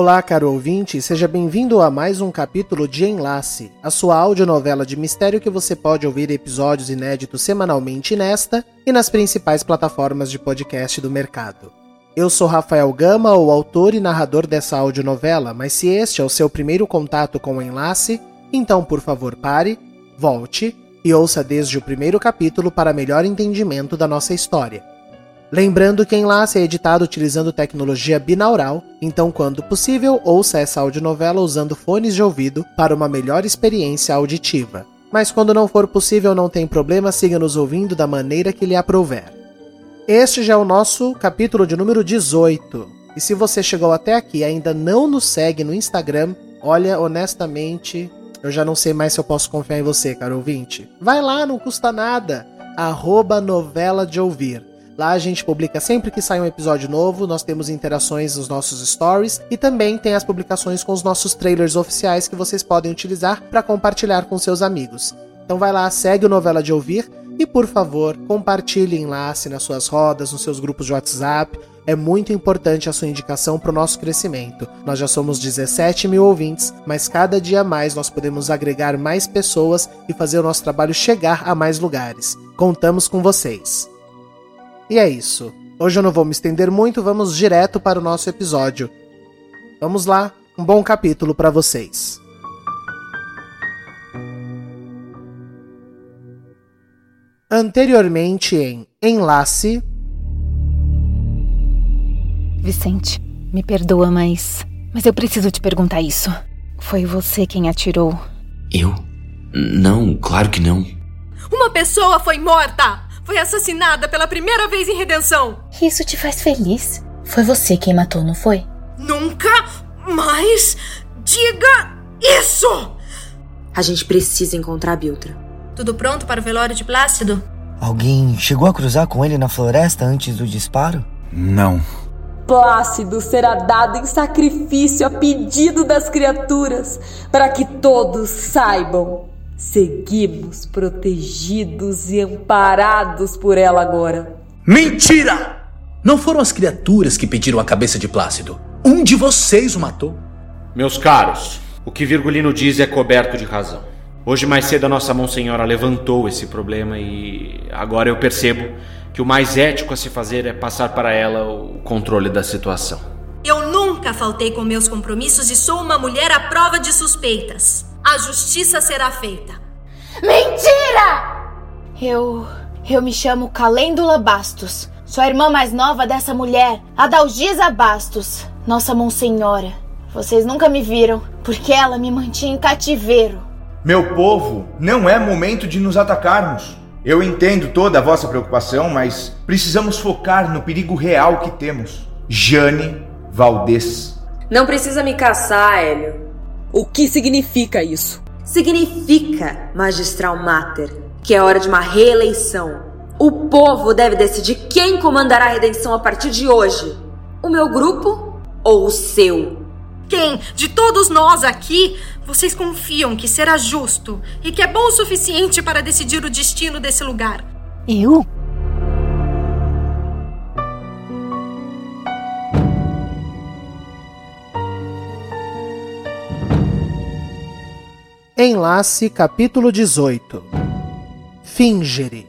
Olá, caro ouvinte, seja bem-vindo a mais um capítulo de Enlace, a sua audionovela de mistério que você pode ouvir episódios inéditos semanalmente nesta e nas principais plataformas de podcast do mercado. Eu sou Rafael Gama, o autor e narrador dessa audionovela, mas se este é o seu primeiro contato com o Enlace, então por favor pare, volte e ouça desde o primeiro capítulo para melhor entendimento da nossa história. Lembrando que Enlace é editado utilizando tecnologia binaural, então quando possível, ouça essa audionovela usando fones de ouvido para uma melhor experiência auditiva. Mas quando não for possível, não tem problema, siga nos ouvindo da maneira que lhe aprouver. Este já é o nosso capítulo de número 18. E se você chegou até aqui e ainda não nos segue no Instagram, olha, honestamente, eu já não sei mais se eu posso confiar em você, caro ouvinte. Vai lá, não custa nada. Arroba novela de ouvir. Lá a gente publica sempre que sai um episódio novo, nós temos interações nos nossos stories e também tem as publicações com os nossos trailers oficiais que vocês podem utilizar para compartilhar com seus amigos. Então vai lá, segue o Novela de Ouvir e, por favor, compartilhe enlace nas suas rodas, nos seus grupos de WhatsApp. É muito importante a sua indicação para o nosso crescimento. Nós já somos 17 mil ouvintes, mas cada dia mais nós podemos agregar mais pessoas e fazer o nosso trabalho chegar a mais lugares. Contamos com vocês. E é isso. Hoje eu não vou me estender muito, vamos direto para o nosso episódio. Vamos lá, um bom capítulo para vocês. Anteriormente em Enlace. Vicente, me perdoa, mas. Mas eu preciso te perguntar isso. Foi você quem atirou? Eu? Não, claro que não. Uma pessoa foi morta! Foi assassinada pela primeira vez em Redenção! Isso te faz feliz? Foi você quem matou, não foi? Nunca mais diga isso! A gente precisa encontrar a Biltra. Tudo pronto para o velório de Plácido? Alguém chegou a cruzar com ele na floresta antes do disparo? Não. Plácido será dado em sacrifício a pedido das criaturas, para que todos saibam. Seguimos protegidos e amparados por ela agora. Mentira! Não foram as criaturas que pediram a cabeça de Plácido. Um de vocês o matou. Meus caros, o que Virgulino diz é coberto de razão. Hoje mais cedo a nossa Monsenhora levantou esse problema e agora eu percebo que o mais ético a se fazer é passar para ela o controle da situação. Eu nunca faltei com meus compromissos e sou uma mulher à prova de suspeitas. A justiça será feita. Mentira! Eu. Eu me chamo Calêndula Bastos. Sou a irmã mais nova dessa mulher, Adalgisa Bastos, nossa Monsenhora. Vocês nunca me viram, porque ela me mantinha em cativeiro. Meu povo, não é momento de nos atacarmos. Eu entendo toda a vossa preocupação, mas precisamos focar no perigo real que temos. Jane Valdez. Não precisa me caçar, Hélio. O que significa isso? Significa, magistral mater, que é hora de uma reeleição. O povo deve decidir quem comandará a redenção a partir de hoje: o meu grupo ou o seu. Quem de todos nós aqui vocês confiam que será justo e que é bom o suficiente para decidir o destino desse lugar? Eu? Enlace capítulo 18 Fingere.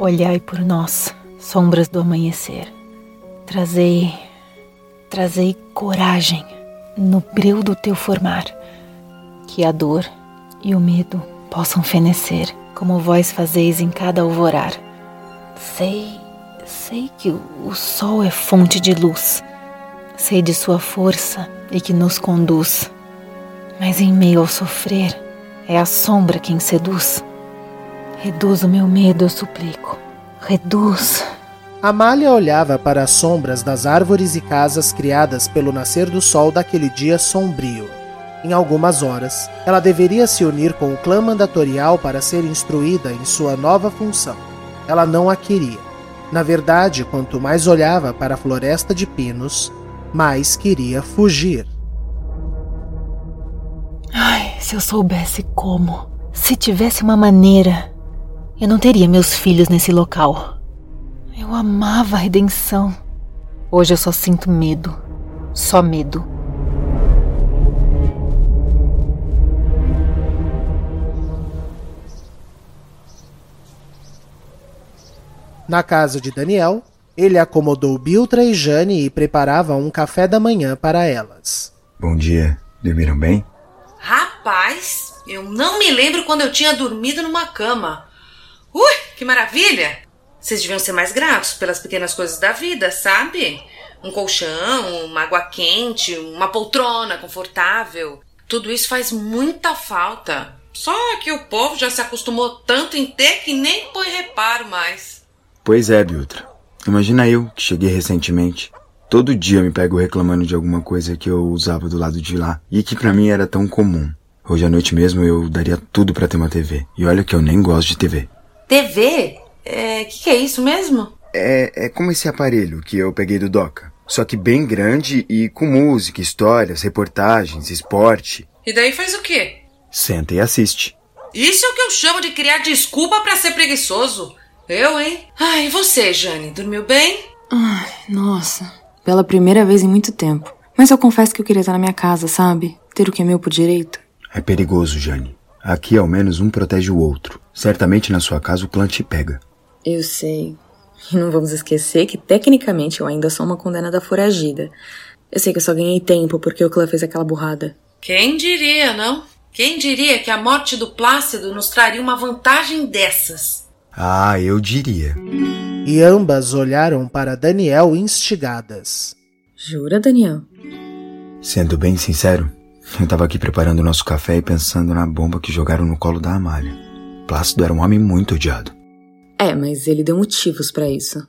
Olhai por nós, sombras do amanhecer. Trazei, trazei coragem no breu do teu formar, que a dor e o medo possam fenecer como vós fazeis em cada alvorar. Sei, sei que o sol é fonte de luz. Sei de sua força e que nos conduz. Mas em meio ao sofrer, é a sombra quem seduz. Reduz o meu medo, eu suplico. Reduz. Amália olhava para as sombras das árvores e casas criadas pelo nascer do sol daquele dia sombrio. Em algumas horas, ela deveria se unir com o clã mandatorial para ser instruída em sua nova função. Ela não a queria. Na verdade, quanto mais olhava para a floresta de pinos, mais queria fugir. Ai, se eu soubesse como, se tivesse uma maneira, eu não teria meus filhos nesse local. Eu amava a redenção. Hoje eu só sinto medo. Só medo. Na casa de Daniel, ele acomodou Biltra e Jane e preparava um café da manhã para elas. Bom dia. Dormiram bem? Rapaz, eu não me lembro quando eu tinha dormido numa cama. Ui, que maravilha! Vocês deviam ser mais gratos pelas pequenas coisas da vida, sabe? Um colchão, uma água quente, uma poltrona confortável. Tudo isso faz muita falta. Só que o povo já se acostumou tanto em ter que nem põe reparo mais. Pois é, Biltra. Imagina eu, que cheguei recentemente. Todo dia me pego reclamando de alguma coisa que eu usava do lado de lá e que para mim era tão comum. Hoje à noite mesmo eu daria tudo para ter uma TV. E olha que eu nem gosto de TV. TV? É, que que é isso mesmo? É, é como esse aparelho que eu peguei do Doca. Só que bem grande e com música, histórias, reportagens, esporte. E daí faz o quê? Senta e assiste. Isso é o que eu chamo de criar desculpa para ser preguiçoso. Eu, hein? Ah, e você, Jane, dormiu bem? Ai, nossa. Pela primeira vez em muito tempo. Mas eu confesso que eu queria estar na minha casa, sabe? Ter o que é meu por direito. É perigoso, Jane. Aqui ao menos um protege o outro. Certamente na sua casa o clã te pega. Eu sei. E não vamos esquecer que tecnicamente eu ainda sou uma condenada foragida. Eu sei que eu só ganhei tempo porque o clã fez aquela burrada. Quem diria, não? Quem diria que a morte do Plácido nos traria uma vantagem dessas? Ah, eu diria. E ambas olharam para Daniel instigadas. Jura, Daniel? Sendo bem sincero, eu tava aqui preparando o nosso café e pensando na bomba que jogaram no colo da Amália. Plácido era um homem muito odiado. É, mas ele deu motivos para isso.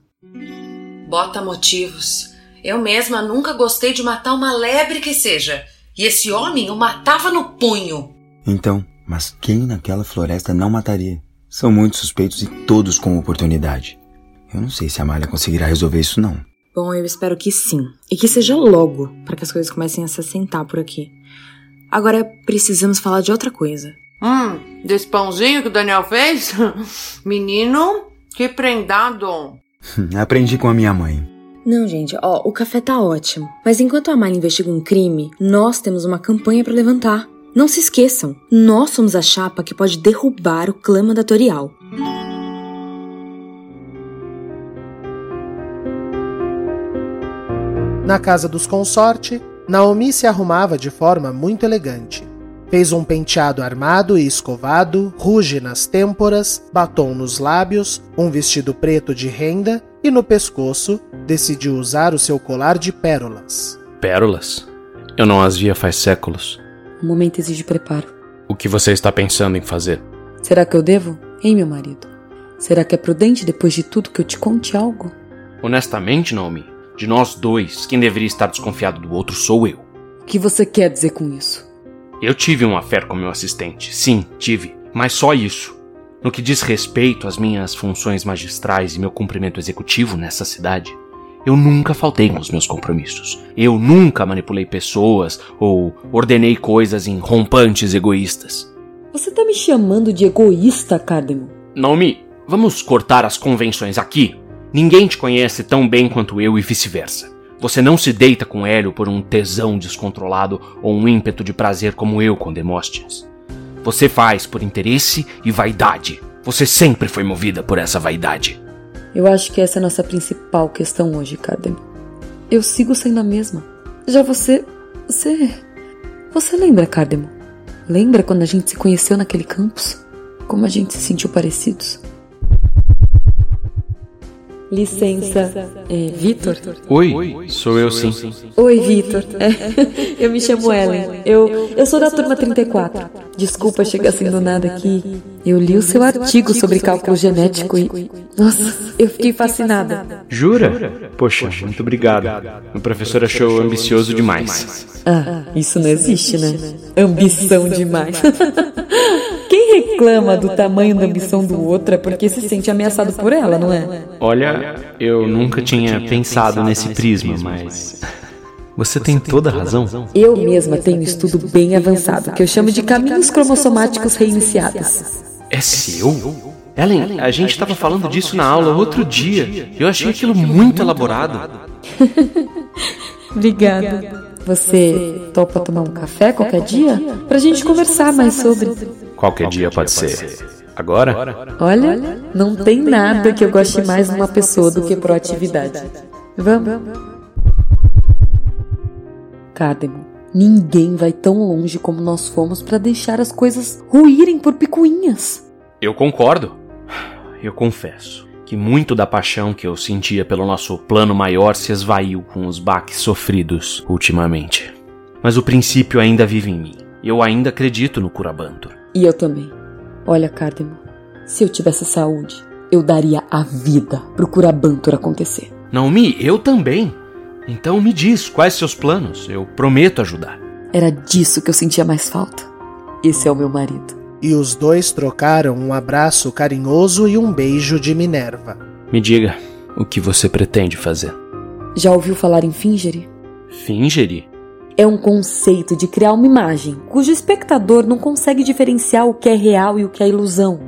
Bota motivos. Eu mesma nunca gostei de matar uma lebre que seja. E esse homem o matava no punho. Então, mas quem naquela floresta não mataria? São muitos suspeitos e todos com oportunidade. Eu não sei se a Amália conseguirá resolver isso não. Bom, eu espero que sim. E que seja logo, para que as coisas comecem a se assentar por aqui. Agora precisamos falar de outra coisa. Hum, desse pãozinho que o Daniel fez? Menino, que prendado. Aprendi com a minha mãe. Não, gente, ó, o café tá ótimo. Mas enquanto a Amália investiga um crime, nós temos uma campanha para levantar. Não se esqueçam, nós somos a chapa que pode derrubar o clã mandatorial. Na casa dos consorte, Naomi se arrumava de forma muito elegante. Fez um penteado armado e escovado, ruge nas têmporas, batom nos lábios, um vestido preto de renda e no pescoço decidiu usar o seu colar de pérolas. Pérolas? Eu não as via faz séculos. O momento exige preparo. O que você está pensando em fazer? Será que eu devo? Hein, meu marido? Será que é prudente depois de tudo que eu te conte algo? Honestamente, Naomi, de nós dois, quem deveria estar desconfiado do outro sou eu. O que você quer dizer com isso? Eu tive uma fé com meu assistente, sim, tive, mas só isso. No que diz respeito às minhas funções magistrais e meu cumprimento executivo nessa cidade, eu nunca faltei com os meus compromissos. Eu nunca manipulei pessoas ou ordenei coisas em rompantes egoístas. Você tá me chamando de egoísta, Cardemo? Naomi, vamos cortar as convenções aqui. Ninguém te conhece tão bem quanto eu e vice-versa. Você não se deita com Hélio por um tesão descontrolado ou um ímpeto de prazer como eu com Demóstenes. Você faz por interesse e vaidade. Você sempre foi movida por essa vaidade. Eu acho que essa é a nossa principal questão hoje, Cadem. Eu sigo sendo a mesma. Já você. Você. Você lembra, Cardemo? Lembra quando a gente se conheceu naquele campus? Como a gente se sentiu parecidos? Licença, é, Vitor? Oi, sou eu sim. Oi, Vitor. É, eu me chamo Ellen. Eu, eu sou da turma 34. Desculpa chegar assim do nada aqui. Eu li o seu artigo sobre cálculo genético e. Nossa, eu fiquei fascinada. Jura? Poxa, muito obrigado. O professor achou ambicioso demais. Ah, isso não existe, né? Ambição demais. Quem reclama do tamanho da ambição do outro é porque se sente ameaçado por ela, não é? Olha, eu nunca tinha pensado nesse prisma, mas. Você tem toda a razão. Eu mesma tenho um estudo bem avançado que eu chamo de caminhos cromossomáticos reiniciados. É seu? Ellen, a gente estava falando disso na aula outro dia. Eu achei aquilo muito elaborado. Obrigada. Você topa tomar um café qualquer dia? Pra gente conversar mais sobre. Qualquer dia pode ser. Agora? Olha, não tem nada que eu goste mais numa pessoa do que proatividade. Vamos. Cádemo, ninguém vai tão longe como nós fomos para deixar as coisas ruírem por picuinhas. Eu concordo. Eu confesso que muito da paixão que eu sentia pelo nosso plano maior se esvaiu com os baques sofridos ultimamente. Mas o princípio ainda vive em mim. Eu ainda acredito no Curabantur. E eu também. Olha, Cardemo, se eu tivesse saúde, eu daria a vida pro Curabantur acontecer. Naomi, eu também. Então me diz, quais seus planos? Eu prometo ajudar. Era disso que eu sentia mais falta. Esse é o meu marido. E os dois trocaram um abraço carinhoso e um beijo de Minerva. Me diga, o que você pretende fazer? Já ouviu falar em Fingere? Fingere? É um conceito de criar uma imagem cujo espectador não consegue diferenciar o que é real e o que é ilusão.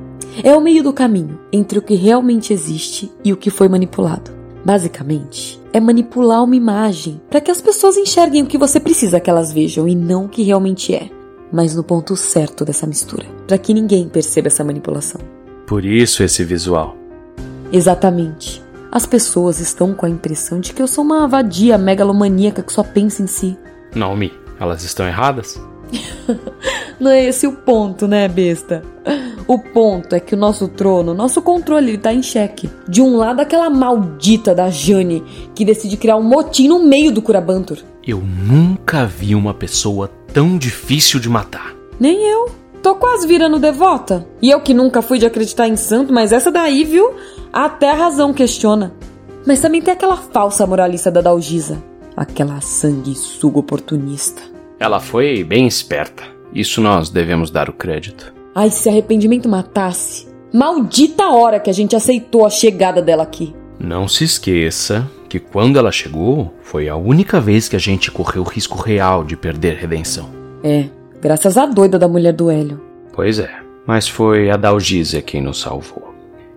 É o meio do caminho entre o que realmente existe e o que foi manipulado. Basicamente, é manipular uma imagem para que as pessoas enxerguem o que você precisa que elas vejam e não o que realmente é, mas no ponto certo dessa mistura, para que ninguém perceba essa manipulação. Por isso esse visual. Exatamente. As pessoas estão com a impressão de que eu sou uma vadia megalomaníaca que só pensa em si. Naomi, elas estão erradas? Não é esse o ponto, né, besta? O ponto é que o nosso trono, nosso controle, ele tá em xeque. De um lado, aquela maldita da Jane, que decide criar um motim no meio do Curabantur. Eu nunca vi uma pessoa tão difícil de matar. Nem eu. Tô quase virando devota. E eu que nunca fui de acreditar em santo, mas essa daí, viu? Até a razão questiona. Mas também tem aquela falsa moralista da Dalgisa. Aquela sanguessuga oportunista. Ela foi bem esperta. Isso nós devemos dar o crédito. Ai, se arrependimento matasse. Maldita hora que a gente aceitou a chegada dela aqui. Não se esqueça que quando ela chegou, foi a única vez que a gente correu o risco real de perder redenção. É, graças à doida da mulher do Hélio. Pois é, mas foi a Dalgisa quem nos salvou.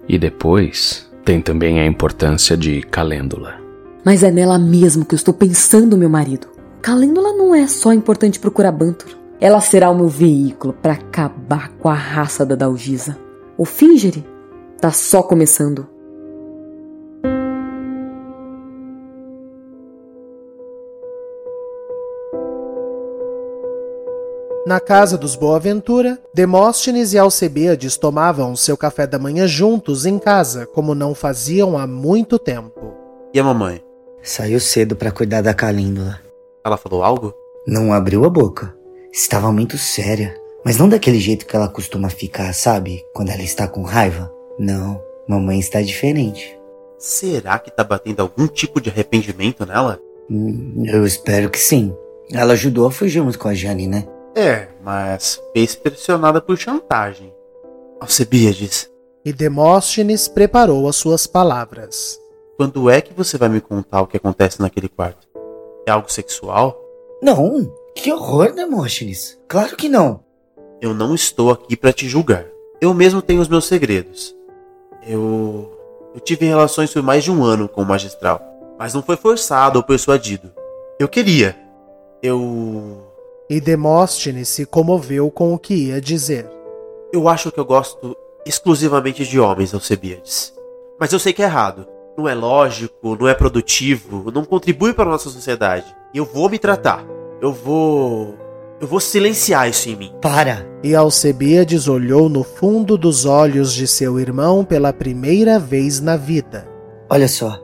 E depois, tem também a importância de Calêndula. Mas é nela mesmo que eu estou pensando, meu marido. Calêndula não é só importante pro Curabantur. Ela será o meu veículo para acabar com a raça da Dalgisa. O Fingere tá só começando. Na casa dos Boaventura, Demóstenes e Alcebiades tomavam seu café da manhã juntos em casa, como não faziam há muito tempo. E a mamãe? Saiu cedo para cuidar da Calíndula. Ela falou algo? Não abriu a boca. Estava muito séria. Mas não daquele jeito que ela costuma ficar, sabe? Quando ela está com raiva. Não, mamãe está diferente. Será que tá batendo algum tipo de arrependimento nela? Hum, eu espero que sim. Ela ajudou a fugirmos com a Jane, né? É, mas fez pressionada por chantagem. Alcebiades. E Demóstenes preparou as suas palavras. Quando é que você vai me contar o que acontece naquele quarto? É algo sexual? Não, que horror, Demóstenes. Claro que não. Eu não estou aqui para te julgar. Eu mesmo tenho os meus segredos. Eu. Eu tive relações por mais de um ano com o magistral. Mas não foi forçado ou persuadido. Eu queria. Eu. E Demóstenes se comoveu com o que ia dizer. Eu acho que eu gosto exclusivamente de homens, Alcebiades. Mas eu sei que é errado. Não é lógico, não é produtivo, não contribui para a nossa sociedade. E eu vou me tratar. Eu vou. Eu vou silenciar isso em mim. Para! E Alcebiades olhou no fundo dos olhos de seu irmão pela primeira vez na vida. Olha só,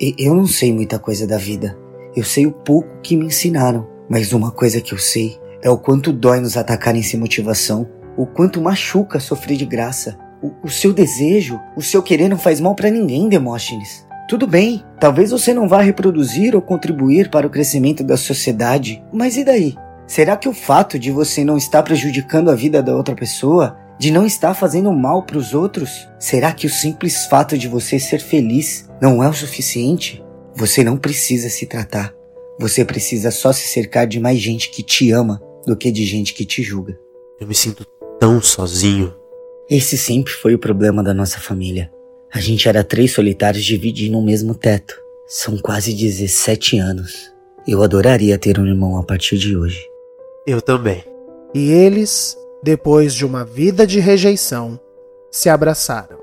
eu não sei muita coisa da vida. Eu sei o pouco que me ensinaram. Mas uma coisa que eu sei é o quanto dói nos atacarem sem motivação, o quanto machuca sofrer de graça. O, o seu desejo, o seu querer não faz mal para ninguém, Demóstenes. Tudo bem, talvez você não vá reproduzir ou contribuir para o crescimento da sociedade, mas e daí? Será que o fato de você não estar prejudicando a vida da outra pessoa, de não estar fazendo mal para os outros, será que o simples fato de você ser feliz não é o suficiente? Você não precisa se tratar. Você precisa só se cercar de mais gente que te ama do que de gente que te julga. Eu me sinto tão sozinho. Esse sempre foi o problema da nossa família. A gente era três solitários dividindo o mesmo teto. São quase 17 anos. Eu adoraria ter um irmão a partir de hoje. Eu também. E eles, depois de uma vida de rejeição, se abraçaram.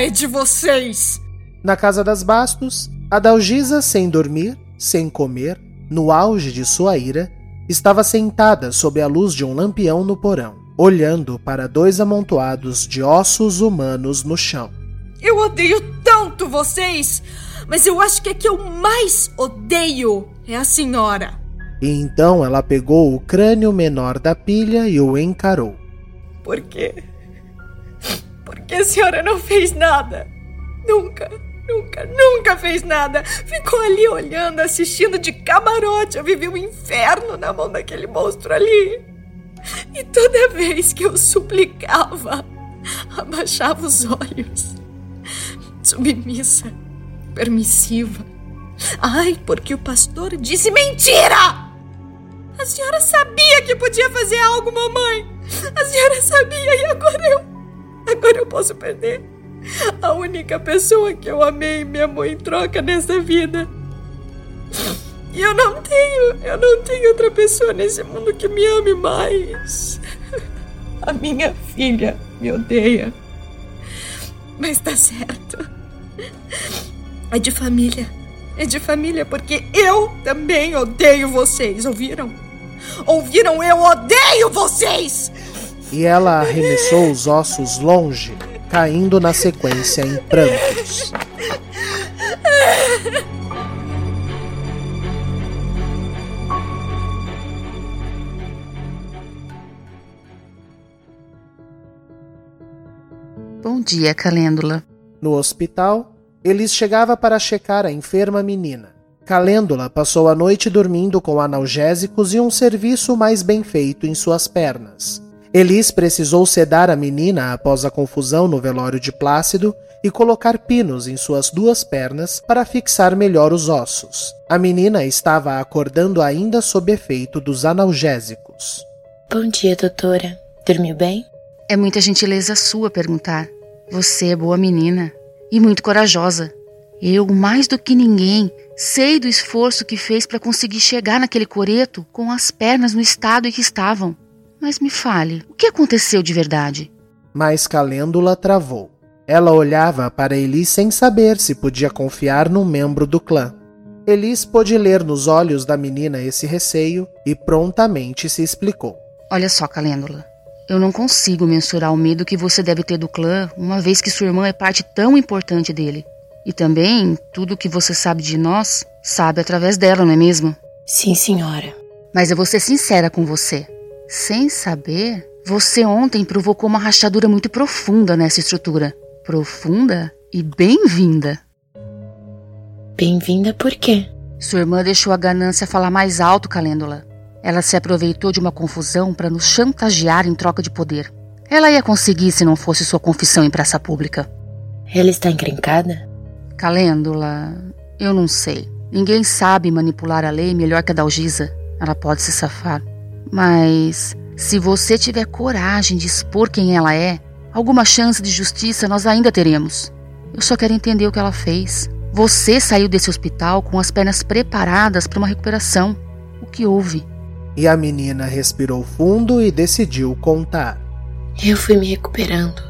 É de vocês! Na casa das Bastos, Adalgisa, sem dormir, sem comer, no auge de sua ira, estava sentada sob a luz de um lampião no porão, olhando para dois amontoados de ossos humanos no chão. Eu odeio tanto vocês, mas eu acho que a que eu mais odeio é a senhora. E então ela pegou o crânio menor da pilha e o encarou. Por quê? Porque a senhora não fez nada. Nunca, nunca, nunca fez nada. Ficou ali olhando, assistindo de camarote. Eu vivi um inferno na mão daquele monstro ali. E toda vez que eu suplicava, abaixava os olhos. Submissa, permissiva. Ai, porque o pastor disse mentira! A senhora sabia que podia fazer algo, mamãe. A senhora sabia e agora eu Agora eu posso perder a única pessoa que eu amei e me amou em troca nessa vida. E eu não tenho, eu não tenho outra pessoa nesse mundo que me ame mais. A minha filha me odeia. Mas tá certo. É de família. É de família porque eu também odeio vocês, ouviram? Ouviram? Eu odeio vocês! E ela arremessou os ossos longe, caindo na sequência em prantos. Bom dia, Calêndula. No hospital, Elis chegava para checar a enferma menina. Calêndula passou a noite dormindo com analgésicos e um serviço mais bem feito em suas pernas. Elis precisou sedar a menina após a confusão no velório de Plácido e colocar pinos em suas duas pernas para fixar melhor os ossos. A menina estava acordando ainda sob efeito dos analgésicos. Bom dia, doutora. Dormiu bem? É muita gentileza sua perguntar. Você é boa menina e muito corajosa. Eu, mais do que ninguém, sei do esforço que fez para conseguir chegar naquele coreto com as pernas no estado em que estavam. Mas me fale, o que aconteceu de verdade? Mas Calêndula travou. Ela olhava para Elis sem saber se podia confiar num membro do clã. Elis pôde ler nos olhos da menina esse receio e prontamente se explicou. Olha só, Calêndula. Eu não consigo mensurar o medo que você deve ter do clã, uma vez que sua irmã é parte tão importante dele. E também, tudo o que você sabe de nós, sabe através dela, não é mesmo? Sim, senhora. Mas eu vou ser sincera com você. Sem saber, você ontem provocou uma rachadura muito profunda nessa estrutura. Profunda e bem-vinda. Bem-vinda por quê? Sua irmã deixou a ganância falar mais alto, Calêndula. Ela se aproveitou de uma confusão para nos chantagear em troca de poder. Ela ia conseguir se não fosse sua confissão em praça pública. Ela está encrencada? Calêndula, eu não sei. Ninguém sabe manipular a lei melhor que a Dalgisa. Ela pode se safar. Mas se você tiver coragem de expor quem ela é, alguma chance de justiça nós ainda teremos. Eu só quero entender o que ela fez. Você saiu desse hospital com as pernas preparadas para uma recuperação. O que houve? E a menina respirou fundo e decidiu contar. Eu fui me recuperando.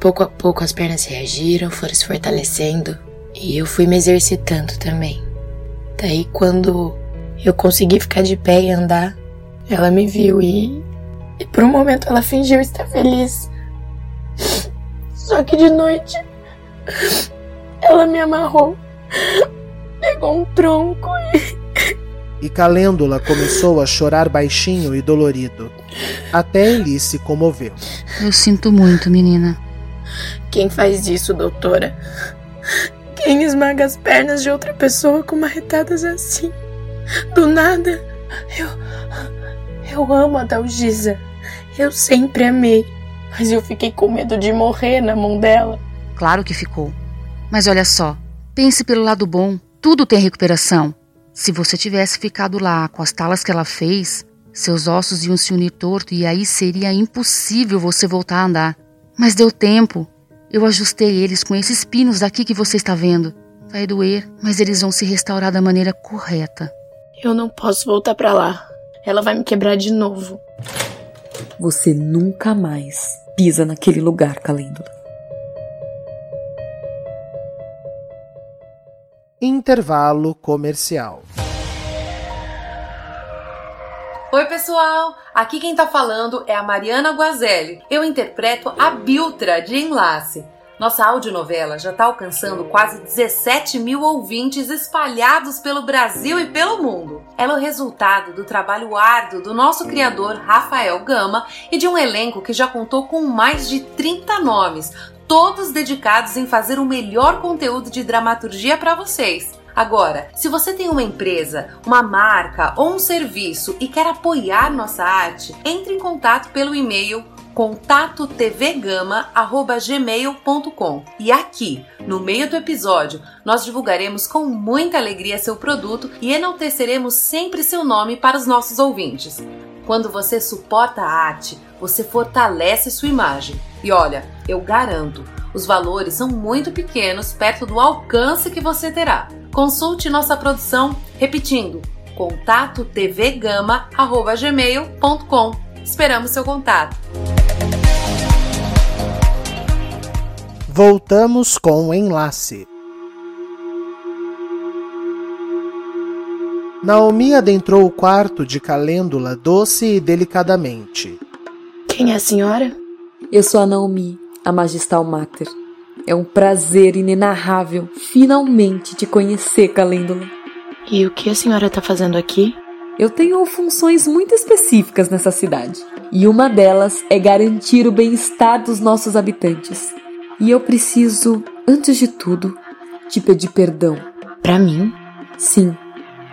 Pouco a pouco as pernas reagiram, foram se fortalecendo. E eu fui me exercitando também. Daí, quando eu consegui ficar de pé e andar, ela me viu e. E por um momento ela fingiu estar feliz. Só que de noite. Ela me amarrou. Pegou um tronco e. E Calêndula começou a chorar baixinho e dolorido. Até Eli se comoveu. Eu sinto muito, menina. Quem faz isso, doutora? Quem esmaga as pernas de outra pessoa com marretadas assim? Do nada? Eu. Eu amo a Dalgisa. Eu sempre amei. Mas eu fiquei com medo de morrer na mão dela. Claro que ficou. Mas olha só, pense pelo lado bom. Tudo tem recuperação. Se você tivesse ficado lá com as talas que ela fez, seus ossos iam se unir torto e aí seria impossível você voltar a andar. Mas deu tempo. Eu ajustei eles com esses pinos daqui que você está vendo. Vai doer, mas eles vão se restaurar da maneira correta. Eu não posso voltar para lá. Ela vai me quebrar de novo. Você nunca mais pisa naquele lugar, Calêndula. Intervalo comercial. Oi, pessoal! Aqui quem tá falando é a Mariana Guazelli. Eu interpreto a Biltra de Enlace. Nossa audionovela já está alcançando quase 17 mil ouvintes espalhados pelo Brasil e pelo mundo. Ela é o resultado do trabalho árduo do nosso criador Rafael Gama e de um elenco que já contou com mais de 30 nomes, todos dedicados em fazer o melhor conteúdo de dramaturgia para vocês. Agora, se você tem uma empresa, uma marca ou um serviço e quer apoiar nossa arte, entre em contato pelo e-mail contatotvgama@gmail.com. E aqui, no meio do episódio, nós divulgaremos com muita alegria seu produto e enalteceremos sempre seu nome para os nossos ouvintes. Quando você suporta a arte, você fortalece sua imagem. E olha, eu garanto, os valores são muito pequenos perto do alcance que você terá. Consulte nossa produção repetindo contatotvgama@gmail.com. Esperamos seu contato. Voltamos com o enlace. Naomi adentrou o quarto de Calêndula doce e delicadamente. Quem é a senhora? Eu sou a Naomi, a Magistal Mater. É um prazer inenarrável finalmente te conhecer, Calêndula. E o que a senhora está fazendo aqui? Eu tenho funções muito específicas nessa cidade. E uma delas é garantir o bem-estar dos nossos habitantes. E eu preciso, antes de tudo, te pedir perdão. Para mim? Sim.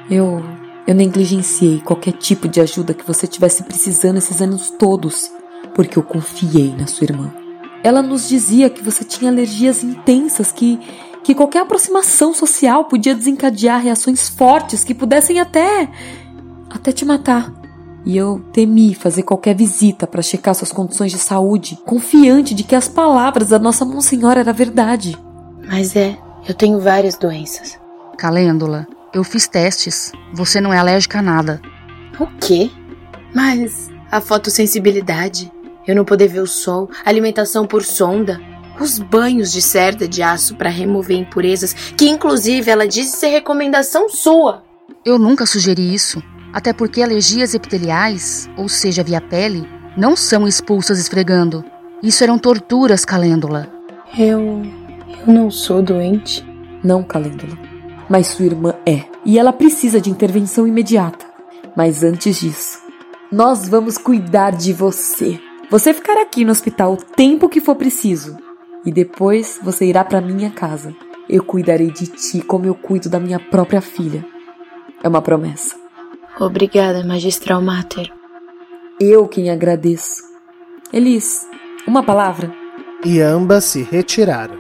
Eu eu negligenciei qualquer tipo de ajuda que você tivesse precisando esses anos todos, porque eu confiei na sua irmã. Ela nos dizia que você tinha alergias intensas, que que qualquer aproximação social podia desencadear reações fortes que pudessem até até te matar. E eu temi fazer qualquer visita para checar suas condições de saúde, confiante de que as palavras da nossa Monsenhora era verdade. Mas é, eu tenho várias doenças. Calêndula, eu fiz testes. Você não é alérgica a nada. O quê? Mas a fotossensibilidade, eu não poder ver o sol, alimentação por sonda, os banhos de cerda de aço para remover impurezas, que inclusive ela disse ser recomendação sua. Eu nunca sugeri isso. Até porque alergias epiteliais, ou seja, via pele, não são expulsas esfregando. Isso eram torturas, Calêndula. Eu. Eu não sou doente. Não, Calêndula. Mas sua irmã é. E ela precisa de intervenção imediata. Mas antes disso, nós vamos cuidar de você. Você ficará aqui no hospital o tempo que for preciso. E depois você irá para minha casa. Eu cuidarei de ti como eu cuido da minha própria filha. É uma promessa. Obrigada, Magistral Mater. Eu quem agradeço. Elis, uma palavra? E ambas se retiraram.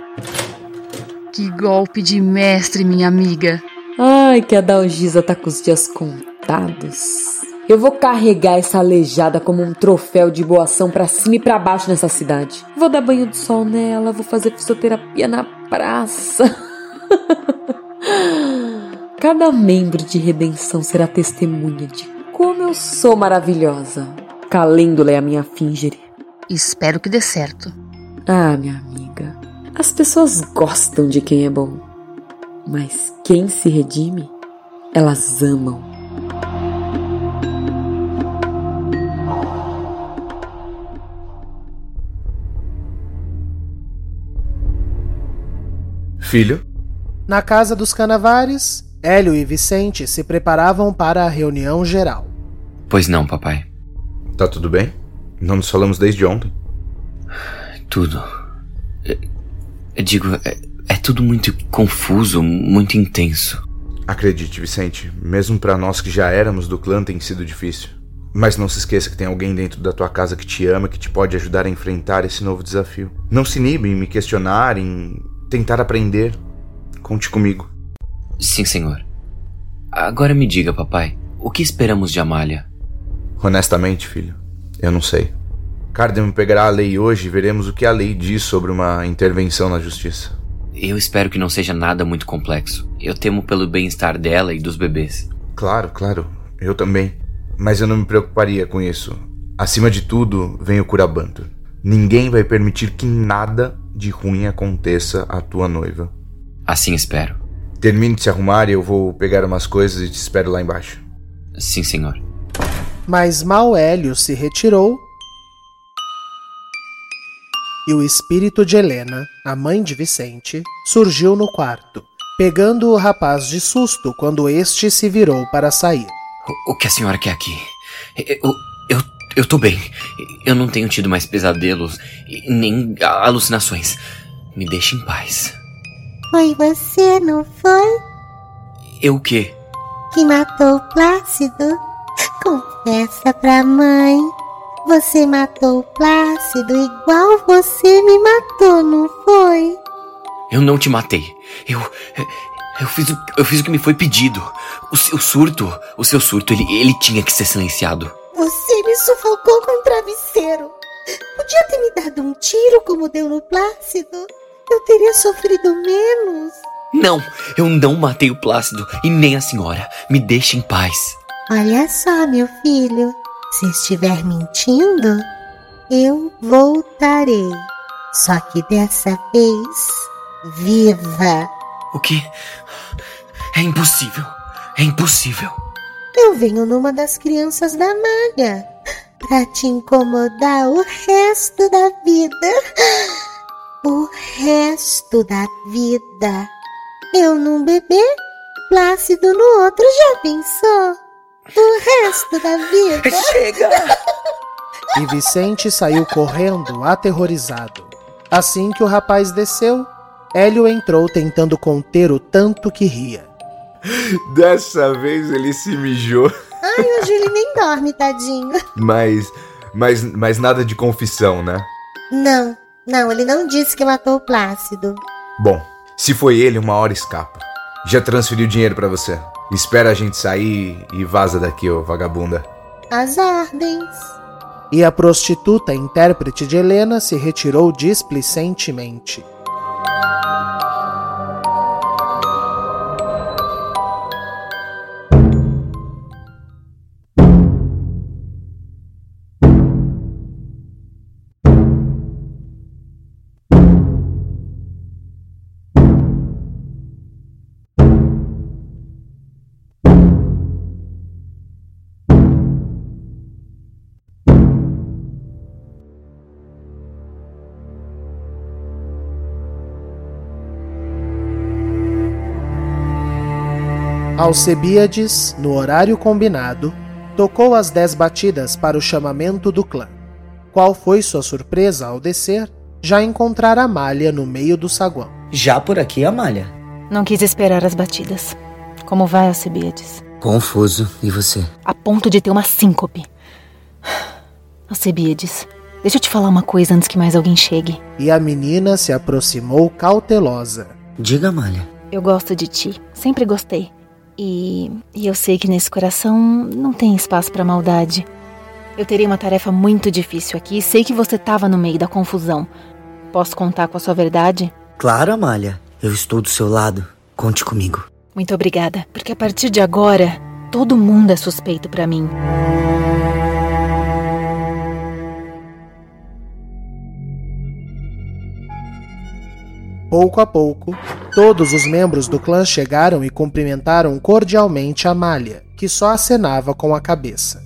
Que golpe de mestre, minha amiga. Ai, que a Dalgisa tá com os dias contados. Eu vou carregar essa aleijada como um troféu de boa ação pra cima e pra baixo nessa cidade. Vou dar banho de sol nela, vou fazer fisioterapia na praça. Cada membro de redenção será testemunha de como eu sou maravilhosa. Calêndula é a minha fingere. Espero que dê certo. Ah, minha amiga. As pessoas gostam de quem é bom. Mas quem se redime, elas amam. Filho? Na casa dos Canavares, Hélio e Vicente se preparavam para a reunião geral. Pois não, papai. Tá tudo bem? Não nos falamos desde ontem. Tudo. Eu, eu digo, é, é tudo muito confuso, muito intenso. Acredite, Vicente, mesmo para nós que já éramos do clã tem sido difícil. Mas não se esqueça que tem alguém dentro da tua casa que te ama, que te pode ajudar a enfrentar esse novo desafio. Não se inibe em me questionar, em tentar aprender. Conte comigo. Sim, senhor. Agora me diga, papai, o que esperamos de Amália? Honestamente, filho, eu não sei. Cardem pegará a lei hoje e veremos o que a lei diz sobre uma intervenção na justiça. Eu espero que não seja nada muito complexo. Eu temo pelo bem-estar dela e dos bebês. Claro, claro. Eu também. Mas eu não me preocuparia com isso. Acima de tudo, vem o Curabanto. Ninguém vai permitir que nada de ruim aconteça à tua noiva. Assim espero. Termine de se arrumar e eu vou pegar umas coisas e te espero lá embaixo. Sim, senhor. Mas mal Hélio se retirou e o espírito de Helena, a mãe de Vicente, surgiu no quarto, pegando o rapaz de susto quando este se virou para sair. O, o que a senhora quer aqui? Eu, eu, eu tô bem. Eu não tenho tido mais pesadelos, nem alucinações. Me deixe em paz. Foi você, não foi? Eu o quê? Que matou o Plácido? Confessa pra mãe. Você matou o Plácido igual você me matou, não foi? Eu não te matei. Eu. Eu fiz, o, eu fiz o que me foi pedido. O seu surto, o seu surto, ele, ele tinha que ser silenciado. Você me sufocou com um travesseiro. Podia ter me dado um tiro como deu no Plácido. Eu teria sofrido menos. Não, eu não matei o Plácido e nem a senhora. Me deixe em paz. Olha só, meu filho. Se estiver mentindo, eu voltarei. Só que dessa vez, viva. O que? É impossível. É impossível. Eu venho numa das crianças da malha pra te incomodar o resto da vida. O resto da vida. Eu num bebê, Plácido no outro, já pensou? O resto da vida. Chega! E Vicente saiu correndo, aterrorizado. Assim que o rapaz desceu, Hélio entrou tentando conter o tanto que ria. Dessa vez ele se mijou. Ai, hoje ele nem dorme, tadinho. Mas, mas, mas nada de confissão, né? Não, não, ele não disse que matou o Plácido. Bom, se foi ele, uma hora escapa. Já transferiu dinheiro para você. Espera a gente sair e vaza daqui, ô vagabunda. As ordens. E a prostituta, intérprete de Helena, se retirou displicentemente. Alcebiades, no horário combinado, tocou as dez batidas para o chamamento do clã. Qual foi sua surpresa ao descer, já encontrar Amália no meio do saguão. Já por aqui, Amália? Não quis esperar as batidas. Como vai, Alcebiades? Confuso. E você? A ponto de ter uma síncope. Alcebiades, deixa eu te falar uma coisa antes que mais alguém chegue. E a menina se aproximou cautelosa. Diga, Amália. Eu gosto de ti. Sempre gostei. E, e eu sei que nesse coração não tem espaço para maldade. Eu teria uma tarefa muito difícil aqui e sei que você estava no meio da confusão. Posso contar com a sua verdade? Claro, Amália. Eu estou do seu lado. Conte comigo. Muito obrigada, porque a partir de agora, todo mundo é suspeito para mim. Pouco a pouco, Todos os membros do clã chegaram e cumprimentaram cordialmente Amália, que só acenava com a cabeça.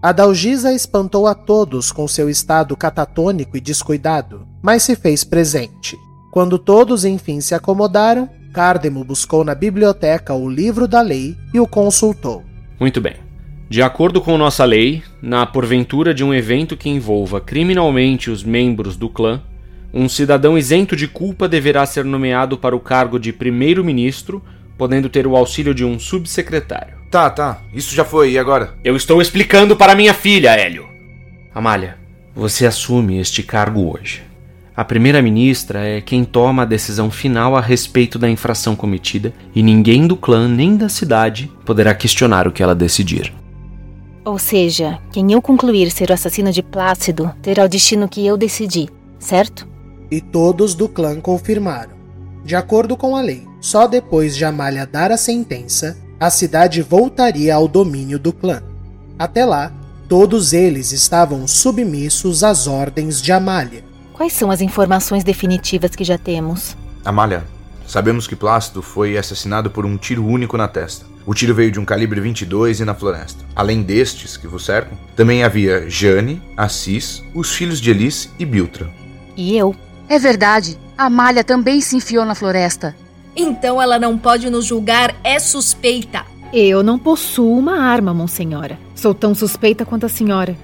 A Dalgisa espantou a todos com seu estado catatônico e descuidado, mas se fez presente. Quando todos enfim se acomodaram, Cardemo buscou na biblioteca o livro da lei e o consultou. Muito bem. De acordo com nossa lei, na porventura de um evento que envolva criminalmente os membros do clã, um cidadão isento de culpa deverá ser nomeado para o cargo de primeiro-ministro, podendo ter o auxílio de um subsecretário. Tá, tá. Isso já foi. E agora? Eu estou explicando para minha filha, Hélio. Amália, você assume este cargo hoje. A primeira-ministra é quem toma a decisão final a respeito da infração cometida e ninguém do clã nem da cidade poderá questionar o que ela decidir. Ou seja, quem eu concluir ser o assassino de Plácido terá o destino que eu decidi, certo? E todos do clã confirmaram. De acordo com a lei, só depois de Amália dar a sentença, a cidade voltaria ao domínio do clã. Até lá, todos eles estavam submissos às ordens de Amália. Quais são as informações definitivas que já temos? Amália, sabemos que Plácido foi assassinado por um tiro único na testa. O tiro veio de um calibre 22 e na floresta. Além destes que vos cercam, também havia Jane, Assis, os filhos de Elis e Biltra. E eu? É verdade. Amália também se enfiou na floresta. Então ela não pode nos julgar, é suspeita. Eu não possuo uma arma, monsenhora. Sou tão suspeita quanto a senhora.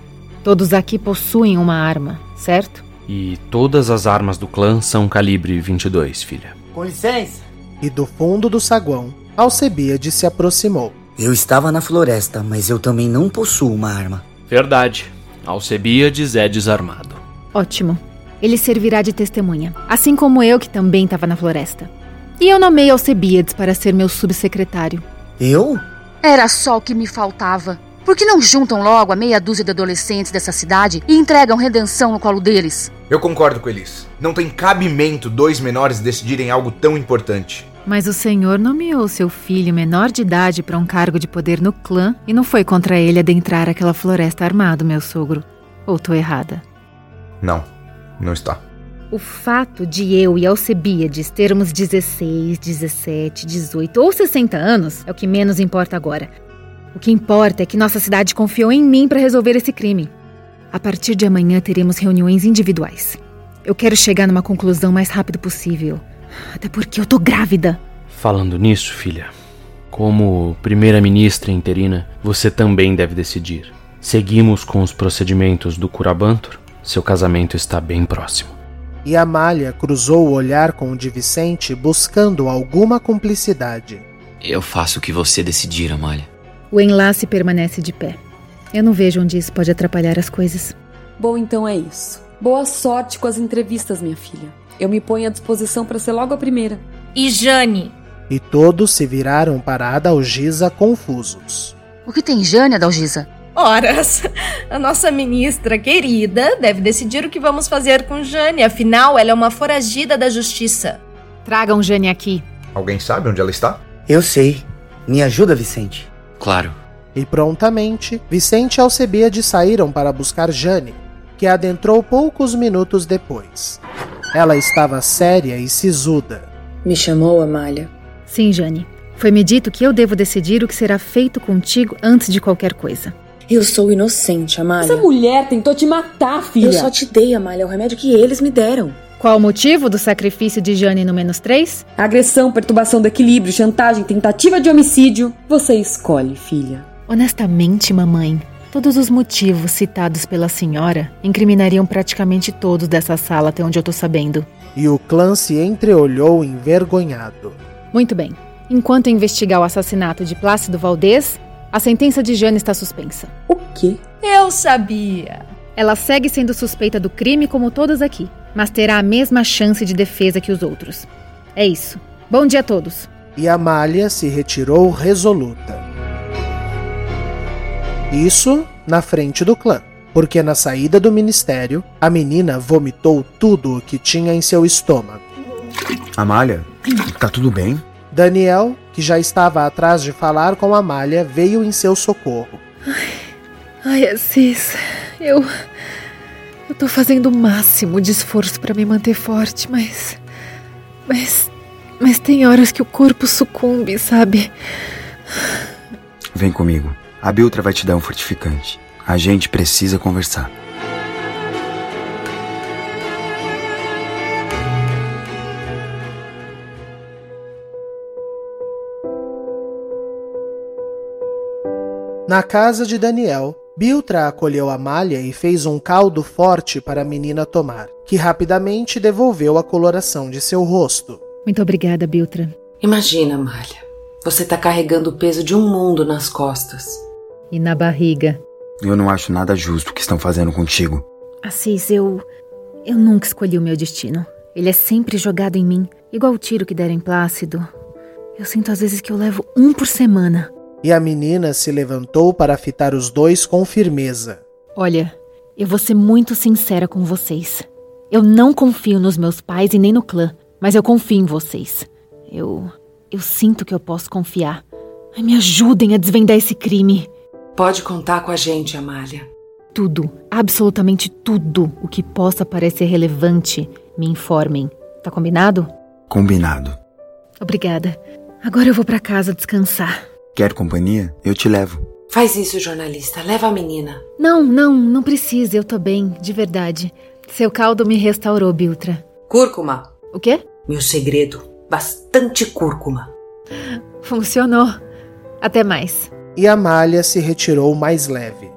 Todos aqui possuem uma arma, certo? E todas as armas do clã são calibre 22, filha. Com licença. E do fundo do saguão, Alcebiade se aproximou. Eu estava na floresta, mas eu também não possuo uma arma. Verdade. Alcebiades é desarmado. Ótimo. Ele servirá de testemunha, assim como eu que também estava na floresta. E eu nomei Alcebiades para ser meu subsecretário. Eu? Era só o que me faltava. Por que não juntam logo a meia dúzia de adolescentes dessa cidade e entregam redenção no colo deles? Eu concordo com eles. Não tem cabimento dois menores decidirem algo tão importante. Mas o senhor nomeou seu filho menor de idade para um cargo de poder no clã e não foi contra ele adentrar aquela floresta armado, meu sogro. Ou tô errada? Não, não está. O fato de eu e Alcebiades termos 16, 17, 18 ou 60 anos é o que menos importa agora. O que importa é que nossa cidade confiou em mim para resolver esse crime. A partir de amanhã teremos reuniões individuais. Eu quero chegar numa conclusão o mais rápido possível. Até porque eu tô grávida. Falando nisso, filha, como primeira-ministra interina, você também deve decidir. Seguimos com os procedimentos do Curabantur? Seu casamento está bem próximo. E Amália cruzou o olhar com o de Vicente buscando alguma cumplicidade. Eu faço o que você decidir, Amália. O enlace permanece de pé. Eu não vejo onde isso pode atrapalhar as coisas. Bom, então é isso. Boa sorte com as entrevistas, minha filha. Eu me ponho à disposição para ser logo a primeira. E Jane? E todos se viraram para Adalgisa confusos. O que tem Jane, Adalgisa? Horas, a nossa ministra querida deve decidir o que vamos fazer com Jane, afinal ela é uma foragida da justiça. Tragam Jane aqui. Alguém sabe onde ela está? Eu sei. Me ajuda, Vicente. Claro. E prontamente, Vicente e Alcebiades saíram para buscar Jane, que adentrou poucos minutos depois. Ela estava séria e sisuda. Me chamou, Amália? Sim, Jane. Foi-me dito que eu devo decidir o que será feito contigo antes de qualquer coisa. Eu sou inocente, Amália. Essa mulher tentou te matar, filha. Eu só te dei, Amália, o remédio que eles me deram. Qual o motivo do sacrifício de Jane no menos 3? Agressão, perturbação do equilíbrio, chantagem, tentativa de homicídio. Você escolhe, filha. Honestamente, mamãe, todos os motivos citados pela senhora incriminariam praticamente todos dessa sala, até onde eu tô sabendo. E o clã se entreolhou envergonhado. Muito bem. Enquanto investigar o assassinato de Plácido Valdez, a sentença de Jane está suspensa. O quê? Eu sabia. Ela segue sendo suspeita do crime como todas aqui, mas terá a mesma chance de defesa que os outros. É isso. Bom dia a todos. E Amália se retirou resoluta. Isso na frente do clã, porque na saída do ministério, a menina vomitou tudo o que tinha em seu estômago. Amália, tá tudo bem? Daniel, que já estava atrás de falar com Amália, veio em seu socorro. Ai, Assis, eu. Eu tô fazendo o máximo de esforço para me manter forte, mas. Mas. Mas tem horas que o corpo sucumbe, sabe? Vem comigo. A Biltra vai te dar um fortificante. A gente precisa conversar. Na casa de Daniel, Biltra acolheu Amália e fez um caldo forte para a menina tomar, que rapidamente devolveu a coloração de seu rosto. Muito obrigada, Biltra. Imagina, Amália. Você tá carregando o peso de um mundo nas costas. E na barriga. Eu não acho nada justo o que estão fazendo contigo. Assis, eu. Eu nunca escolhi o meu destino. Ele é sempre jogado em mim, igual o tiro que deram em Plácido. Eu sinto às vezes que eu levo um por semana. E a menina se levantou para fitar os dois com firmeza. Olha, eu vou ser muito sincera com vocês. Eu não confio nos meus pais e nem no clã, mas eu confio em vocês. Eu. Eu sinto que eu posso confiar. Ai, me ajudem a desvendar esse crime. Pode contar com a gente, Amália. Tudo, absolutamente tudo o que possa parecer relevante, me informem. Tá combinado? Combinado. Obrigada. Agora eu vou para casa descansar. Quer companhia? Eu te levo. Faz isso, jornalista. Leva a menina. Não, não, não precisa. Eu tô bem, de verdade. Seu caldo me restaurou, Biltra. Cúrcuma. O quê? Meu segredo. Bastante cúrcuma. Funcionou. Até mais. E Amália se retirou mais leve.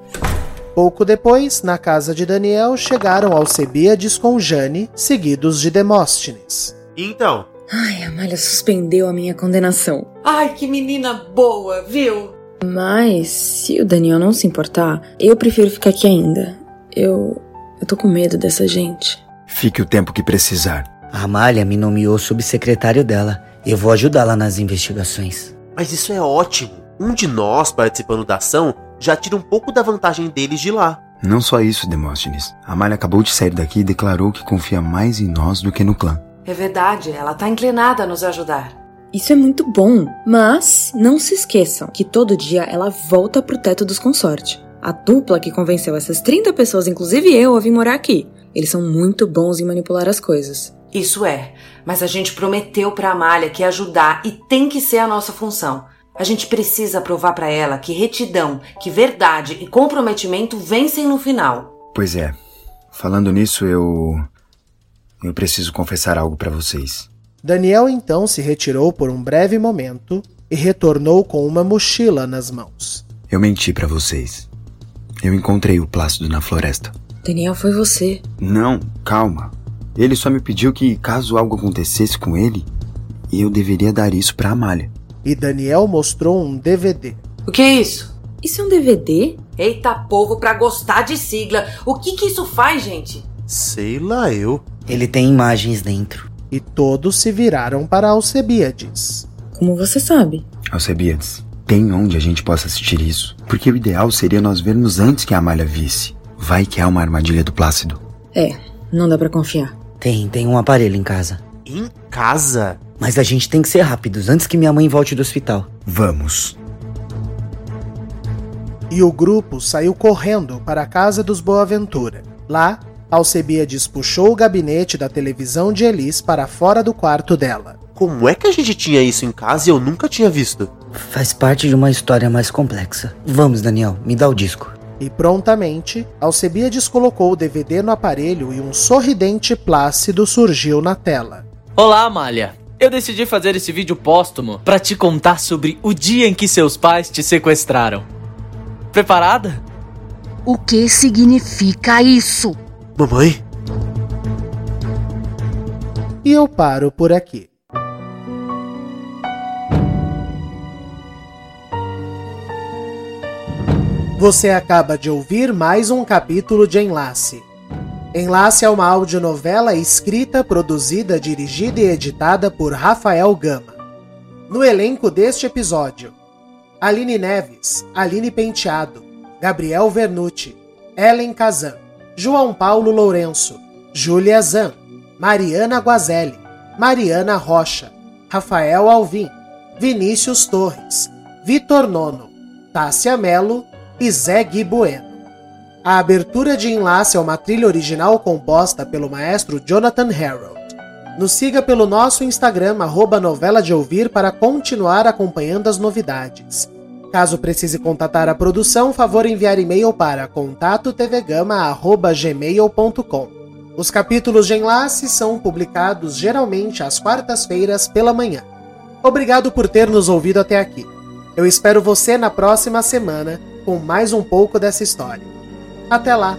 Pouco depois, na casa de Daniel, chegaram Alcebiades com Jane, seguidos de Demóstenes. Então, Ai, a Amália suspendeu a minha condenação. Ai, que menina boa, viu? Mas, se o Daniel não se importar, eu prefiro ficar aqui ainda. Eu. Eu tô com medo dessa gente. Fique o tempo que precisar. A Amália me nomeou subsecretário dela. Eu vou ajudá-la nas investigações. mas isso é ótimo. Um de nós participando da ação já tira um pouco da vantagem deles de lá. Não só isso, Demóstenes. A Malha acabou de sair daqui e declarou que confia mais em nós do que no clã. É verdade, ela tá inclinada a nos ajudar. Isso é muito bom, mas não se esqueçam que todo dia ela volta pro teto dos consorte. A dupla que convenceu essas 30 pessoas, inclusive eu, a vir morar aqui. Eles são muito bons em manipular as coisas. Isso é, mas a gente prometeu pra Amália que ajudar e tem que ser a nossa função. A gente precisa provar pra ela que retidão, que verdade e comprometimento vencem no final. Pois é. Falando nisso, eu. Eu preciso confessar algo pra vocês. Daniel então se retirou por um breve momento e retornou com uma mochila nas mãos. Eu menti pra vocês. Eu encontrei o Plácido na floresta. Daniel, foi você. Não, calma. Ele só me pediu que, caso algo acontecesse com ele, eu deveria dar isso pra Amália. E Daniel mostrou um DVD. O que é isso? Isso é um DVD? Eita povo pra gostar de sigla. O que que isso faz, gente? Sei lá eu. Ele tem imagens dentro. E todos se viraram para Alcebiades. Como você sabe? Alcebiades, tem onde a gente possa assistir isso. Porque o ideal seria nós vermos antes que a Amália visse. Vai que é uma armadilha do Plácido. É, não dá pra confiar. Tem, tem um aparelho em casa. Em casa? Mas a gente tem que ser rápidos antes que minha mãe volte do hospital. Vamos. E o grupo saiu correndo para a casa dos Boaventura. Lá, Alcebiades puxou o gabinete da televisão de Elis para fora do quarto dela. Como é que a gente tinha isso em casa e eu nunca tinha visto? Faz parte de uma história mais complexa. Vamos, Daniel, me dá o disco. E prontamente, Alcebiades colocou o DVD no aparelho e um sorridente Plácido surgiu na tela. Olá, Amália. Eu decidi fazer esse vídeo póstumo para te contar sobre o dia em que seus pais te sequestraram. Preparada? O que significa isso? Mamãe? E eu paro por aqui. Você acaba de ouvir mais um capítulo de Enlace. Enlace é uma audionovela escrita, produzida, dirigida e editada por Rafael Gama. No elenco deste episódio, Aline Neves, Aline Penteado, Gabriel Vernucci, Ellen Kazan, João Paulo Lourenço, Júlia Zan, Mariana Guazelli, Mariana Rocha, Rafael Alvim, Vinícius Torres, Vitor Nono, Tássia Melo e Zé Gui Bueno. A abertura de enlace é uma trilha original composta pelo maestro Jonathan Harold. Nos siga pelo nosso Instagram, arroba novela de ouvir, para continuar acompanhando as novidades. Caso precise contatar a produção, favor enviar e-mail para contatotvgama.gmail.com. Os capítulos de enlace são publicados geralmente às quartas-feiras pela manhã. Obrigado por ter nos ouvido até aqui. Eu espero você na próxima semana com mais um pouco dessa história. Até lá!